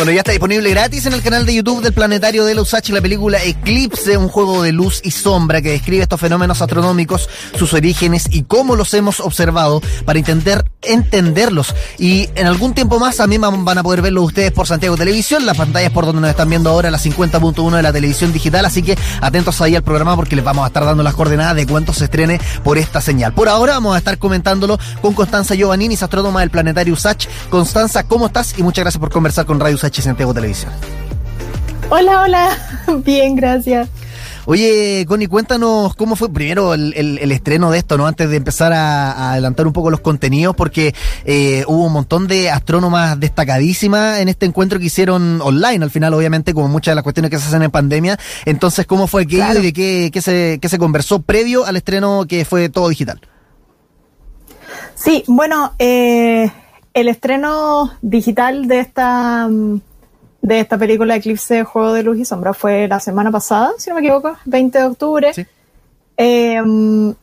Bueno, ya está disponible gratis en el canal de YouTube del Planetario de la USACH la película Eclipse, un juego de luz y sombra que describe estos fenómenos astronómicos, sus orígenes y cómo los hemos observado para intentar entenderlos. Y en algún tiempo más también van a poder verlo ustedes por Santiago Televisión, las pantallas por donde nos están viendo ahora, la 50.1 de la televisión digital, así que atentos ahí al programa porque les vamos a estar dando las coordenadas de cuánto se estrene por esta señal. Por ahora vamos a estar comentándolo con Constanza Giovannini, astrónoma del Planetario USACH. Constanza, ¿cómo estás? Y muchas gracias por conversar con Radio USACH Santiago Televisión. Hola, hola. Bien, gracias. Oye, Connie, cuéntanos cómo fue primero el, estreno de esto, ¿no? Antes de empezar a, adelantar un poco los contenidos, porque eh, hubo un montón de astrónomas destacadísimas en este encuentro que hicieron online, al final, obviamente, como muchas de las cuestiones que se hacen en pandemia. Entonces, ¿cómo fue aquello y de qué, se, qué se conversó previo al estreno que fue todo digital? Sí, bueno, eh, el estreno digital de esta mm, de esta película Eclipse Juego de Luz y Sombra fue la semana pasada, si no me equivoco, 20 de octubre. Em,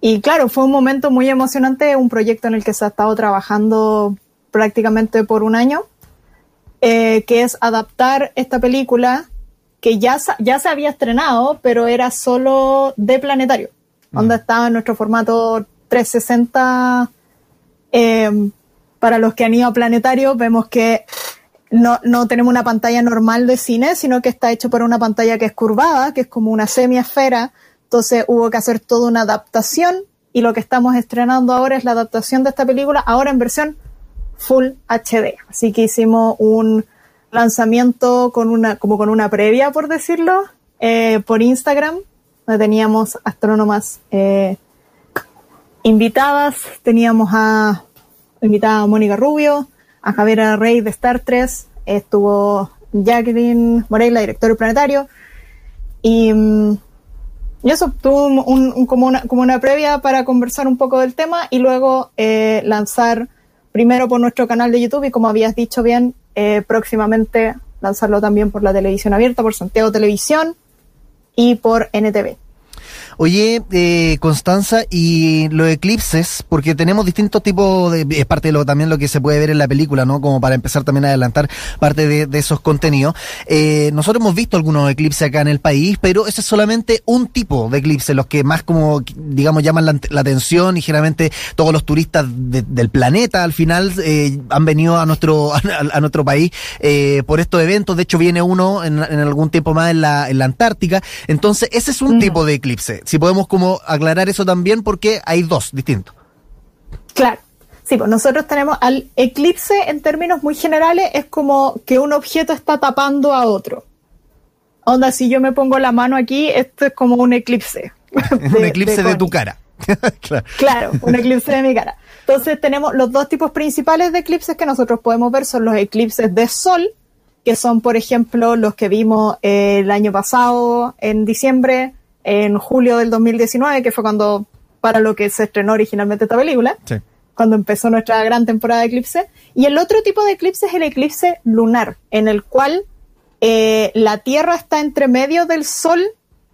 y claro, fue un momento muy emocionante, un proyecto en el que se ha estado trabajando prácticamente por un año, eh, que es adaptar esta película que ya, ya se había estrenado, pero era solo de planetario, donde mm. estaba en nuestro formato 360 para los que han ido a Planetario, vemos que no, no, tenemos una pantalla normal de cine, sino que está hecho por una pantalla que es curvada, que es como una semiesfera. Entonces hubo que hacer toda una adaptación y lo que estamos estrenando ahora es la adaptación de esta película, ahora en versión Full HD. Así que hicimos un lanzamiento con una, como con una previa, por decirlo, eh, por Instagram, donde teníamos astrónomas eh, invitadas, teníamos a invitada a Mónica Rubio, a Javier Rey de Star 3, estuvo Jacqueline Moreira, director del planetario, y, mm, y eso, tuvo un, como, una, como una previa para conversar un poco del tema y luego eh, lanzar primero por nuestro canal de YouTube y como habías dicho bien, eh, próximamente lanzarlo también por la televisión abierta, por Santiago Televisión y por NTV. Oye, eh, Constanza, y los eclipses, porque tenemos distintos tipos de, es parte de lo también lo que se puede ver en la película, ¿no? Como para empezar también a adelantar parte de, esos contenidos. Eh, nosotros hemos visto algunos eclipses acá en el país, pero ese es solamente un tipo de eclipse, los que más como, digamos, llaman la, atención y generalmente todos los turistas del planeta al final eh, han venido a nuestro, a, nuestro país eh, por estos eventos. De hecho, viene uno en, algún tiempo más en la, en la Antártica. Entonces, ese es un tipo de eclipse si podemos como aclarar eso también porque hay dos distintos. Claro. Sí, pues nosotros tenemos al eclipse en términos muy generales es como que un objeto está tapando a otro. Onda, si yo me pongo la mano aquí, esto es como un eclipse. un eclipse de, tu cara. claro. claro, un eclipse de mi cara. Entonces tenemos los dos tipos principales de eclipses que nosotros podemos ver son los eclipses de sol, que son por ejemplo los que vimos el año pasado en diciembre, en julio del 2019, que fue cuando, para lo que se estrenó originalmente esta película, cuando empezó nuestra gran temporada de eclipse. Y el otro tipo de eclipse es el eclipse lunar, en el cual eh, la Tierra está entre medio del Sol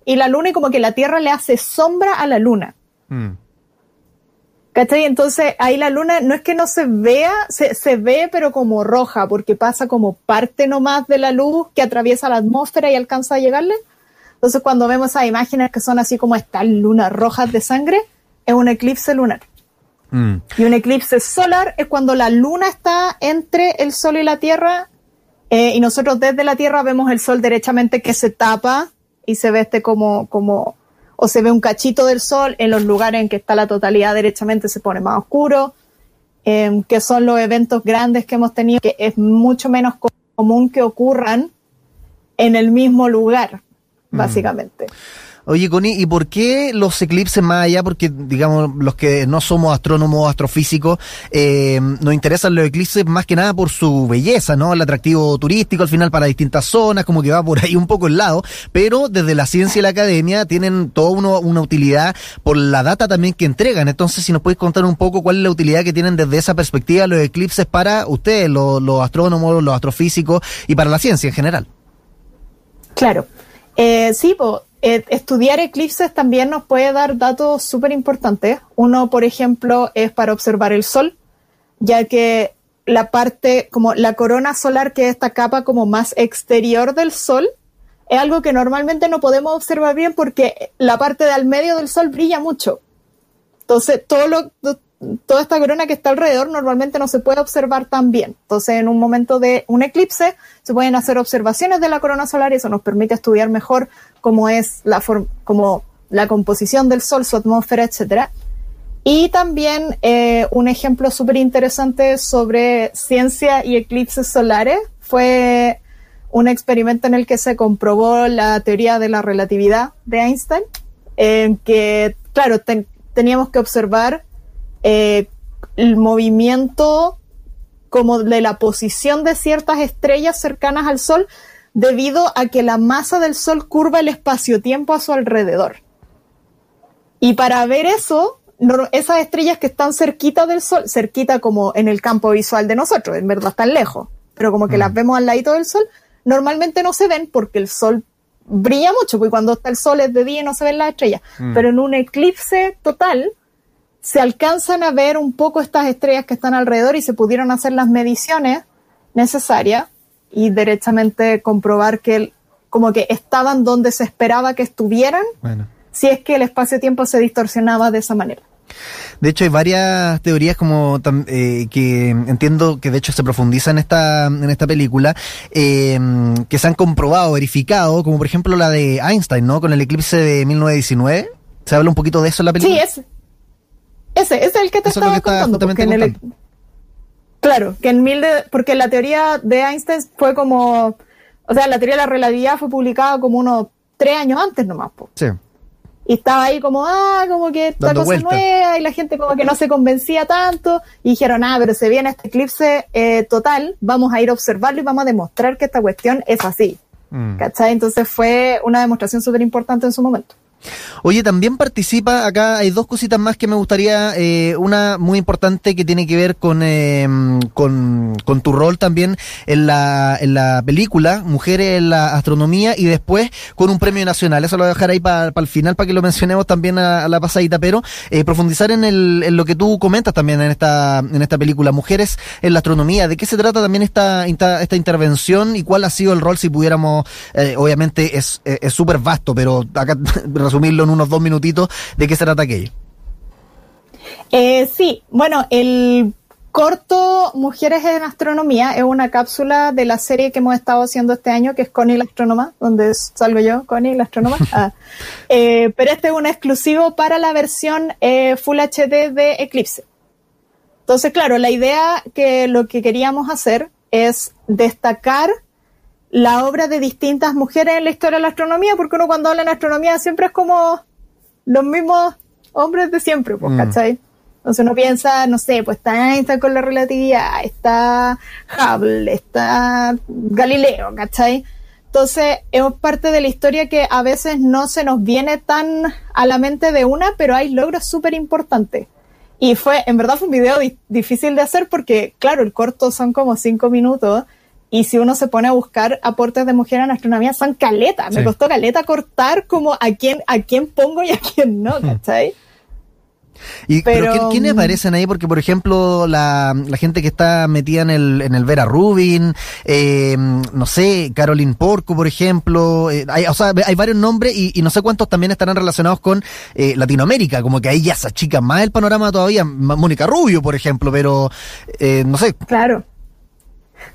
y la Luna y como que la Tierra le hace sombra a la Luna. Mm. ¿Cachai? Entonces ahí la luna no es que no se vea, se, se, ve pero como roja, porque pasa como parte nomás de la luz que atraviesa la atmósfera y alcanza a llegarle. Entonces, cuando vemos esas imágenes que son así como estas lunas rojas de sangre, es un eclipse lunar. Mm. Y un eclipse solar es cuando la luna está entre el sol y la tierra eh, y nosotros desde la tierra vemos el sol derechamente que se tapa y se ve este como, como, o se ve un cachito del sol en los lugares en que está la totalidad derechamente se pone más oscuro, em, que son los eventos grandes que hemos tenido, que es mucho menos común que ocurran en el mismo lugar. Mm. básicamente. Oye, Connie, ¿y por qué los eclipses más allá? Porque, digamos, los que no somos astrónomos, astrofísicos, eh, nos interesan los eclipses más que nada por su belleza, ¿no? El atractivo turístico al final para distintas zonas, como que va por ahí un poco el lado, pero desde la ciencia y la academia tienen toda una utilidad por la data también que entregan. Entonces, si nos puedes contar un poco cuál es la utilidad que tienen desde esa perspectiva los eclipses para ustedes, los, los astrónomos, los astrofísicos y para la ciencia en general. Claro. Eh, sí, eh, estudiar eclipses también nos puede dar datos súper importantes. Uno, por ejemplo, es para observar el sol, ya que la parte, como la corona solar, que es esta capa como más exterior del Sol, es algo que normalmente no podemos observar bien porque la parte de al medio del Sol brilla mucho. Entonces, todo lo, toda esta corona que está alrededor normalmente no se puede observar tan bien. Entonces, en un momento de un eclipse, se pueden hacer observaciones de la corona solar y eso nos permite estudiar mejor cómo es la, como la composición del Sol, su atmósfera, etcétera. Y también eh, un ejemplo súper interesante sobre ciencia y eclipses solares fue un experimento en el que se comprobó la teoría de la relatividad de Einstein, en que, claro, teníamos que observar eh, el movimiento como de la posición de ciertas estrellas cercanas al Sol debido a que la masa del Sol curva el espacio-tiempo a su alrededor. Y para ver eso, esas estrellas que están cerquita del Sol, cerquita como en el campo visual de nosotros, en verdad están lejos, pero como que las mm. vemos al ladito del Sol, normalmente no se ven porque el Sol brilla mucho, porque cuando está el Sol es de día y no se ven las estrellas. Mm. Pero en un eclipse total, se alcanzan a ver un poco estas estrellas que están alrededor y se pudieron hacer las mediciones necesarias y derechamente comprobar que como que estaban donde se esperaba que estuvieran, si es que el espacio-tiempo se distorsionaba de esa manera. De hecho, hay varias teorías como eh, que entiendo que de hecho se profundizan en esta, en esta película, eh, que se han comprobado, verificado, como por ejemplo la de Einstein, ¿no? Con el eclipse de 1919. ¿Se habla un poquito de eso en la película? Sí, es, ese, ese es el que te estaba contando. claro, que en mil de, porque la teoría de Einstein fue como, o sea, la teoría de la relatividad fue publicada como unos tres años antes nomás. Sí. Y estaba ahí como, ah, como que esta cosa nueva, y la gente como que no se convencía tanto, y dijeron, ah, pero se viene este eclipse eh, total, vamos a ir a observarlo y vamos a demostrar que esta cuestión es así. Mm. ¿Cachai? Entonces fue una demostración súper importante en su momento. Oye, también participa, acá hay dos cositas más que me gustaría, eh, una muy importante que tiene que ver con, eh, con, tu rol también en la, en la película, Mujeres en la Astronomía, y después con un premio nacional. Eso lo voy a dejar ahí para el final para que lo mencionemos también a, la pasadita, pero eh, profundizar en, el, en lo que tú comentas también en esta, en esta película, Mujeres en la Astronomía. ¿De qué se trata también esta, esta, intervención y cuál ha sido el rol si pudiéramos, obviamente es súper vasto, pero acá resumirlo en unos dos minutitos, ¿de qué se trata aquello? Eh, sí, bueno, el corto Mujeres en Astronomía es una cápsula de la serie que hemos estado haciendo este año, que es Connie la Astrónoma, donde salgo yo, Connie la Astrónoma. Ah. Eh, pero este es un exclusivo para la versión eh, Full HD de Eclipse. Entonces, claro, la idea que lo que queríamos hacer es destacar la obra de distintas mujeres en la historia de la astronomía, porque uno cuando habla en astronomía siempre es como los mismos hombres de siempre, pues, mm. ¿cachai? Entonces uno piensa, no sé, pues está Einstein con la relatividad, está Hubble, está Galileo, ¿cachai? Entonces es parte de la historia que a veces no se nos viene tan a la mente de una, pero hay logros súper importantes. Y fue, en verdad fue un video difícil de hacer porque, claro, el corto son como cinco minutos y si uno se pone a buscar aportes de mujer en astronomía, son caleta. Me costó caleta cortar como a quién, a quién pongo y a quién no, ¿cachai? Y, pero, ¿quiénes mm, aparecen ahí? Porque, por ejemplo, la, gente que está metida en el, en el Vera Rubin, eh, no sé, Caroline Porco, por ejemplo, eh, hay, o sea, hay varios nombres y, no sé cuántos también estarán relacionados con eh, Latinoamérica, como que ahí ya se achica más el panorama todavía. Mónica Rubio, por ejemplo, pero no sé. Claro.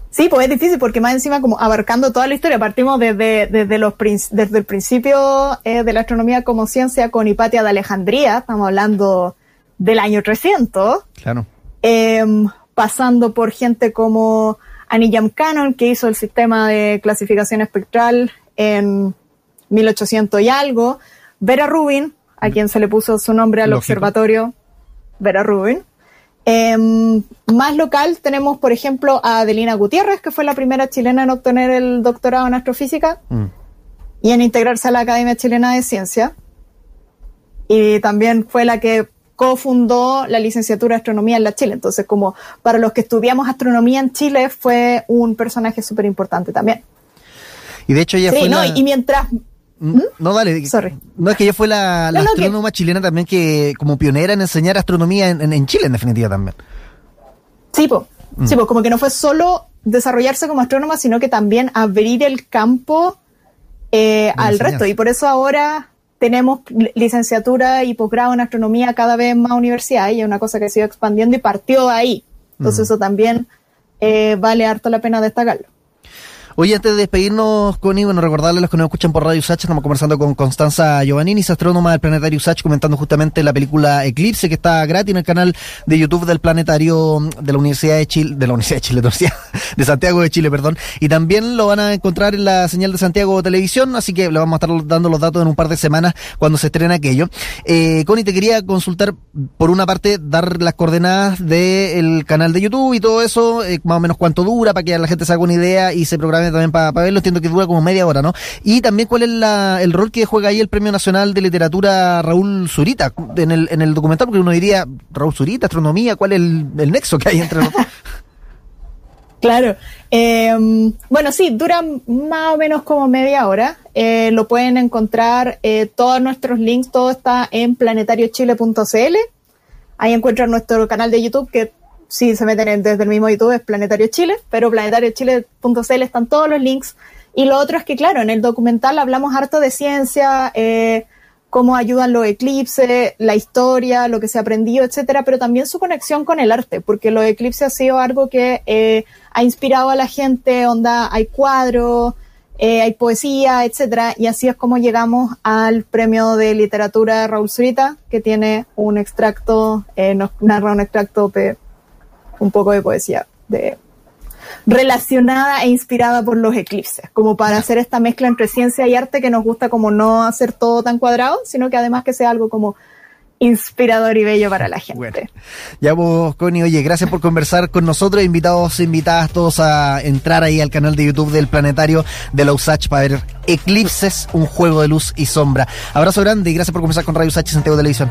Sí, pues es difícil porque más encima como abarcando toda la historia, partimos desde, desde, los, desde el principio eh, de la astronomía como ciencia con Hipatia de Alejandría, estamos hablando del año 300. Claro. Em, pasando por gente como Annie Cannon, que hizo el sistema de clasificación espectral en 1800 y algo. Vera Rubin, a quien se le puso su nombre al observatorio. Vera Rubin. Em, más local tenemos, por ejemplo, a Adelina Gutiérrez, que fue la primera chilena en obtener el doctorado en astrofísica mm. y en integrarse a la Academia Chilena de Ciencia. Y también fue la que cofundó la licenciatura de astronomía en la Chile. Entonces, como para los que estudiamos astronomía en Chile, fue un personaje súper importante también. Y de hecho ella fue no, y mientras ¿Mm? No, dale. No, es que ella fue la, astrónoma chilena también que como pionera en enseñar astronomía en, Chile, en definitiva también. Sí, pues. Sí, pues como que no fue solo desarrollarse como astrónoma, sino que también abrir el campo eh, al resto. Y por eso ahora tenemos licenciatura y posgrado en astronomía cada vez más universidades y es una cosa que se ido expandiendo y partió ahí. Entonces eso también eh, vale harto la pena destacarlo. Oye, antes de despedirnos, Connie, bueno, recordarles a los que nos escuchan por Radio Usach, estamos conversando con Constanza Giovannini, astrónoma del Planetario Usach, comentando justamente la película Eclipse, que está gratis en el canal de YouTube del Planetario de la Universidad de Chile, de la Universidad de Chile, de Santiago de Chile, perdón. Y también lo van a encontrar en la señal de Santiago Televisión, así que le vamos a estar dando los datos en un par de semanas cuando se estrene aquello. Eh, Connie, te quería consultar, por una parte, dar las coordenadas del canal de YouTube y todo eso, eh, más o menos cuánto dura, para que la gente se haga una idea y se programe también para verlo, entiendo que dura como media hora, ¿no? Y también cuál es la, el rol que juega ahí el Premio Nacional de Literatura Raúl Zurita en el, en el documental, porque uno diría, Raúl Zurita, astronomía, ¿cuál es el, nexo que hay entre los Claro. Eh, bueno, sí, dura más o menos como media hora. Eh, lo pueden encontrar, eh, todos nuestros links, todo está en planetariochile.cl. Ahí encuentran nuestro canal de YouTube que si se meten desde el mismo YouTube es Planetario Chile, pero planetariochile.cl están todos los links. Y lo otro es que, claro, en el documental hablamos harto de ciencia, eh, cómo ayudan los eclipses, la historia, lo que se ha aprendido, etcétera, pero también su conexión con el arte, porque los eclipses ha sido algo que eh, ha inspirado a la gente, onda, hay cuadros, eh, hay poesía, etcétera, y así es como llegamos al premio de literatura Raúl Zurita, que tiene un extracto, nos narra un extracto un poco de poesía de, relacionada e inspirada por los eclipses, como para hacer esta mezcla entre ciencia y arte que nos gusta como no hacer todo tan cuadrado, sino que además que sea algo como inspirador y bello para la gente. Ya vos, Connie, oye, gracias por conversar con nosotros, invitados, invitadas todos a entrar ahí al canal de YouTube del Planetario de la USACH para ver Eclipses, un juego de luz y sombra. Abrazo grande y gracias por conversar con Radio USACH Santiago Televisión.